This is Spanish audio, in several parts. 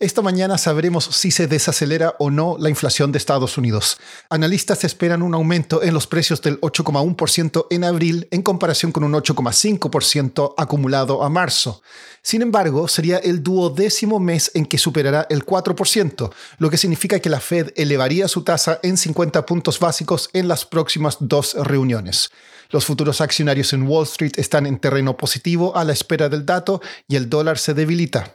Esta mañana sabremos si se desacelera o no la inflación de Estados Unidos. Analistas esperan un aumento en los precios del 8,1% en abril en comparación con un 8,5% acumulado a marzo. Sin embargo, sería el duodécimo mes en que superará el 4%, lo que significa que la Fed elevaría su tasa en 50 puntos básicos en las próximas dos reuniones. Los futuros accionarios en Wall Street están en terreno positivo a la espera del dato y el dólar se debilita.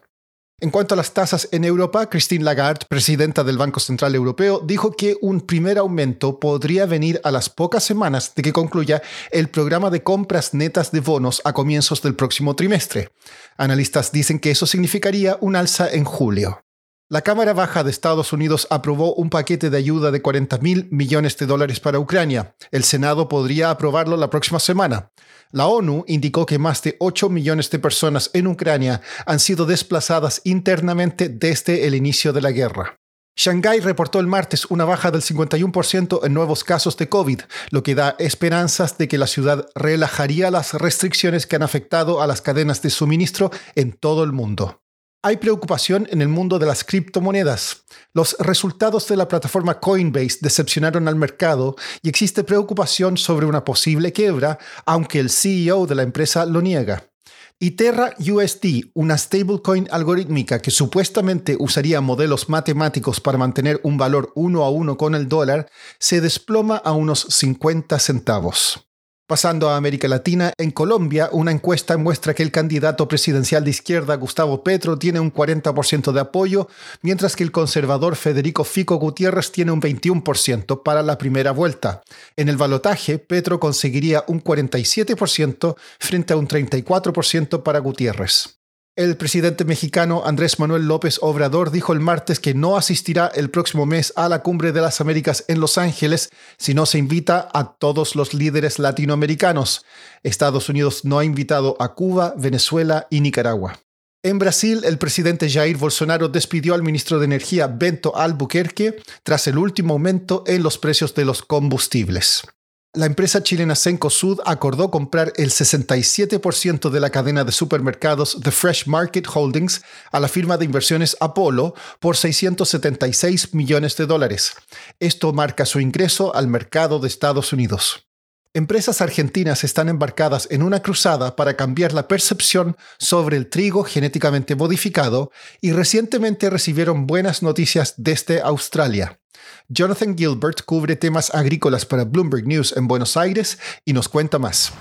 En cuanto a las tasas en Europa, Christine Lagarde, presidenta del Banco Central Europeo, dijo que un primer aumento podría venir a las pocas semanas de que concluya el programa de compras netas de bonos a comienzos del próximo trimestre. Analistas dicen que eso significaría un alza en julio. La Cámara Baja de Estados Unidos aprobó un paquete de ayuda de 40 mil millones de dólares para Ucrania. El Senado podría aprobarlo la próxima semana. La ONU indicó que más de 8 millones de personas en Ucrania han sido desplazadas internamente desde el inicio de la guerra. Shanghái reportó el martes una baja del 51% en nuevos casos de COVID, lo que da esperanzas de que la ciudad relajaría las restricciones que han afectado a las cadenas de suministro en todo el mundo. Hay preocupación en el mundo de las criptomonedas. Los resultados de la plataforma Coinbase decepcionaron al mercado y existe preocupación sobre una posible quiebra, aunque el CEO de la empresa lo niega. Y Terra USD, una stablecoin algorítmica que supuestamente usaría modelos matemáticos para mantener un valor uno a uno con el dólar, se desploma a unos 50 centavos. Pasando a América Latina, en Colombia, una encuesta muestra que el candidato presidencial de izquierda, Gustavo Petro, tiene un 40% de apoyo, mientras que el conservador Federico Fico Gutiérrez tiene un 21% para la primera vuelta. En el balotaje, Petro conseguiría un 47% frente a un 34% para Gutiérrez. El presidente mexicano Andrés Manuel López Obrador dijo el martes que no asistirá el próximo mes a la Cumbre de las Américas en Los Ángeles si no se invita a todos los líderes latinoamericanos. Estados Unidos no ha invitado a Cuba, Venezuela y Nicaragua. En Brasil, el presidente Jair Bolsonaro despidió al ministro de Energía Bento Albuquerque tras el último aumento en los precios de los combustibles la empresa chilena Sud acordó comprar el 67% de la cadena de supermercados The Fresh Market Holdings a la firma de inversiones Apollo por 676 millones de dólares. Esto marca su ingreso al mercado de Estados Unidos. Empresas argentinas están embarcadas en una cruzada para cambiar la percepción sobre el trigo genéticamente modificado y recientemente recibieron buenas noticias desde Australia. Jonathan Gilbert cubre temas agrícolas para Bloomberg News en Buenos Aires y nos cuenta más.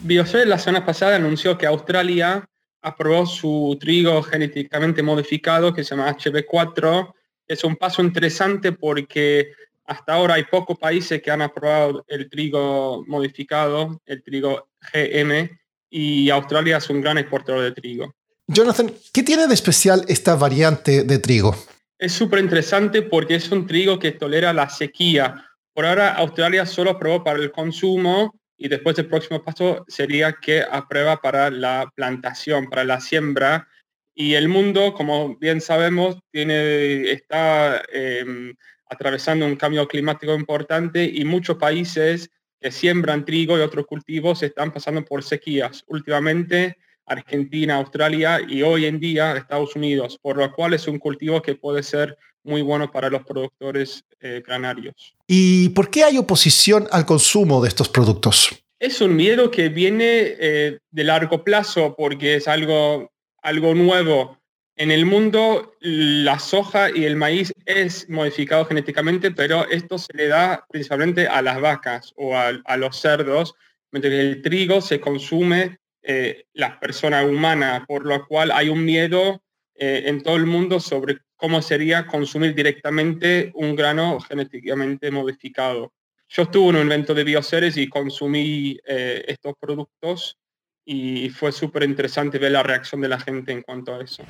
Bioshare la semana pasada anunció que Australia aprobó su trigo genéticamente modificado que se llama HB4. Es un paso interesante porque hasta ahora hay pocos países que han aprobado el trigo modificado, el trigo GM, y Australia es un gran exportador de trigo. Jonathan, ¿qué tiene de especial esta variante de trigo? Es súper interesante porque es un trigo que tolera la sequía. Por ahora Australia solo aprobó para el consumo y después el próximo paso sería que aprueba para la plantación, para la siembra. Y el mundo, como bien sabemos, tiene, está em, atravesando un cambio climático importante y muchos países que siembran trigo y otros cultivos están pasando por sequías. Últimamente Argentina, Australia y hoy en día Estados Unidos, por lo cual es un cultivo que puede ser muy bueno para los productores eh, granarios. ¿Y por qué hay oposición al consumo de estos productos? Es un miedo que viene eh, de largo plazo porque es algo, algo nuevo. En el mundo la soja y el maíz es modificado genéticamente, pero esto se le da principalmente a las vacas o a, a los cerdos, mientras que el trigo se consume eh, las personas humanas, por lo cual hay un miedo eh, en todo el mundo sobre cómo sería consumir directamente un grano genéticamente modificado. Yo estuve en un evento de bioseres y consumí eh, estos productos y fue súper interesante ver la reacción de la gente en cuanto a eso.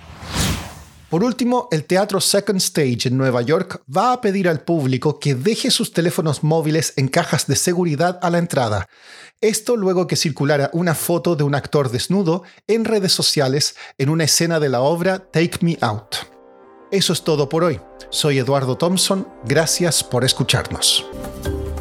Por último, el Teatro Second Stage en Nueva York va a pedir al público que deje sus teléfonos móviles en cajas de seguridad a la entrada. Esto luego que circulara una foto de un actor desnudo en redes sociales en una escena de la obra Take Me Out. Eso es todo por hoy. Soy Eduardo Thompson. Gracias por escucharnos.